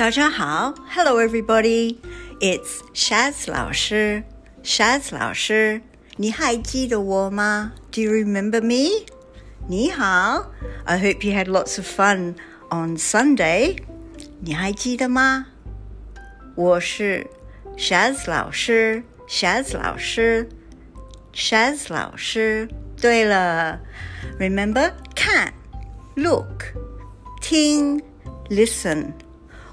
大家好，Hello everybody. It's Shaz 老师，Shaz 老师，你还记得我吗？Do you remember me? 你好，I hope you had lots of fun on Sunday. 你还记得吗？我是 Shaz 老师，Shaz 老师，Shaz 老师。对了，Remember 看，Look，听，Listen。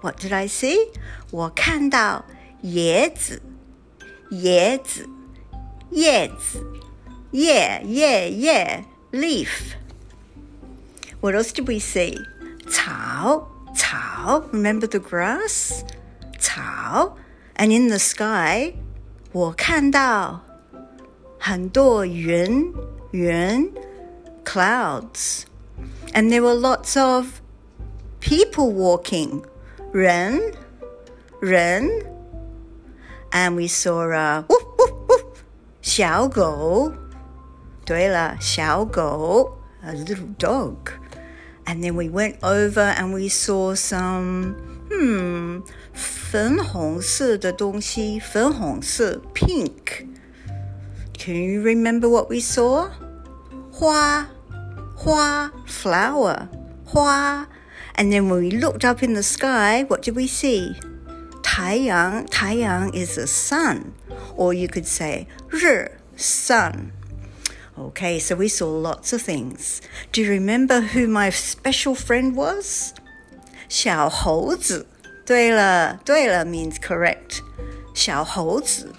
？what did I see? 我看到椰子，椰子，叶子，叶叶叶，leaf. What else did we see? 草，草，remember the grass? 草，and in the sky, 我看到很多云，云，clouds, and there were lots of people walking 人，人，and we saw a woof woof woof 小狗。对了，小狗，a little dog. And then we went over and we saw some hmm 粉红色的东西，粉红色 pink. Can you remember what we saw? 花，花 flower 花。 and then when we looked up in the sky, what did we see? 太阳,太阳 is the sun. Or you could say 日, sun. Okay, so we saw lots of things. Do you remember who my special friend was? 小猴子。对了，对了 means correct. 小猴子。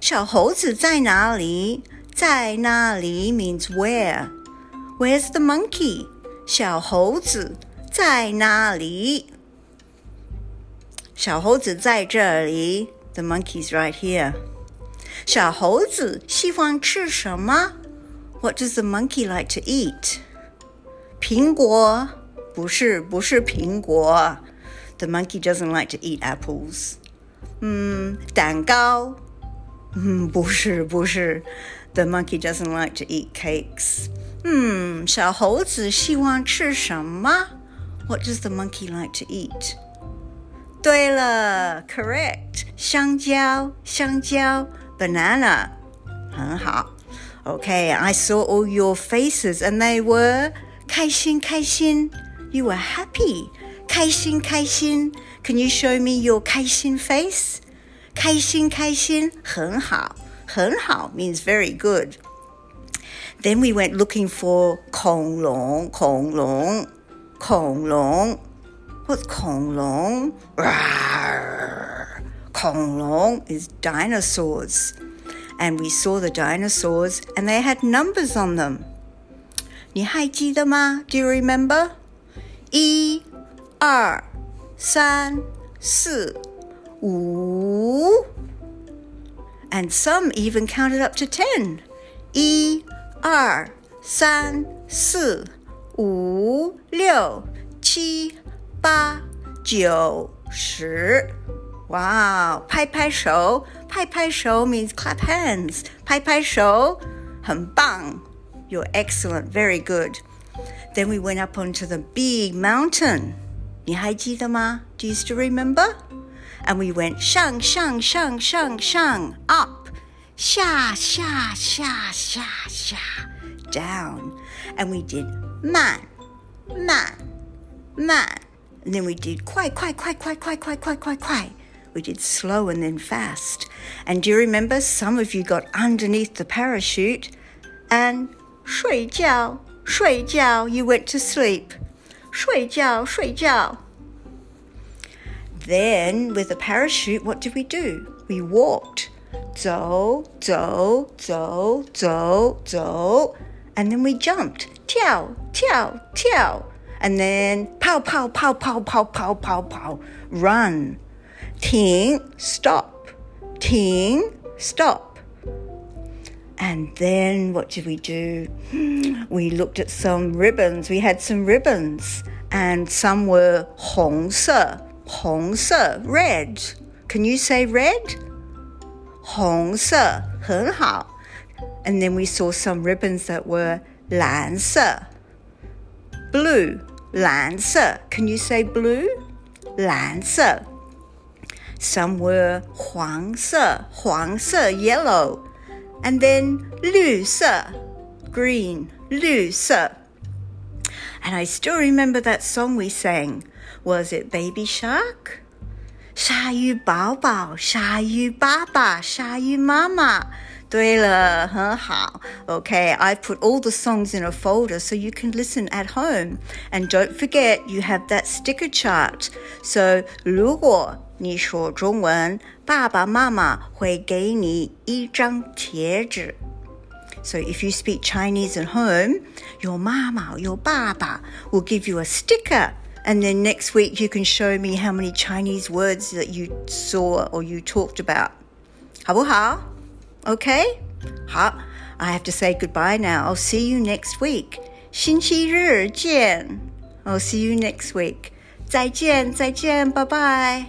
小猴子在哪里？在哪里 means where. Where's the monkey? 小猴子 在哪里？小猴子在这里。The monkey's right here. 小猴子喜欢吃什么？What does the monkey like to eat? 苹果不是不是苹果。The monkey doesn't like to eat apples. 嗯，蛋糕。嗯，不是不是。The monkey doesn't like to eat cakes. 嗯，小猴子喜欢吃什么 ？what does the monkey like to eat? 对了，correct，香蕉，香蕉，banana，很好。Okay, I saw all your faces and they were 开心开心 You were happy. 开心开心 Can you show me your 开心 face? 开心开心很好很好 means very good. Then we went looking for 恐龙恐龙 恐龙，What's 恐龙恐龙 is dinosaurs. And we saw the dinosaurs and they had numbers on them. 你还记得吗？Do you remember? 一、二、三、四、五 and some even counted up to ten. 一、二、三、四。 五六七八九十，哇！拍拍手，拍拍手 means clap hands，拍拍手，很棒，You're excellent, very good. Then we went up onto the big mountain. 你还记得吗？Do you still remember? And we went 上上上上上 up，下下下下下 down, and we did 慢，慢，慢。And then we did 快快快快快快快快快。We did slow and then fast. And do you remember some of you got underneath the parachute and 睡觉睡觉 you went to sleep. 睡觉睡觉 Then with the parachute what did we do? We walked. 走走走走走 and then we jumped. 跳跳跳 and then pow pow pow pow pow pow pow pow run 停 stop 停 stop and then what did we do? We looked at some ribbons. We had some ribbons, and some were 红色,红色 red. Can you say red? 红色很好. And then we saw some ribbons that were 蓝色 blue 蓝色 Can you say blue? 蓝色 Some were 黄色黄色 yellow and then 绿色 green 绿色 and I still remember that song we sang. Was it Baby Shark? 鲨鱼宝宝，鲨鱼爸爸，鲨鱼妈妈。 对了，很好。Okay, I put all the songs in a folder so you can listen at home. And don't forget, you have that sticker chart. So 如果你说中文，爸爸妈妈会给你一张贴纸。So if you speak Chinese at home, your mama or your baba will give you a sticker. And then next week you can show me how many Chinese words that you saw or you talked about. 好不好? Okay? 好, I have to say goodbye now. I'll see you next week. 星期日见. I'll see you next week. 再见,再见, bye bye.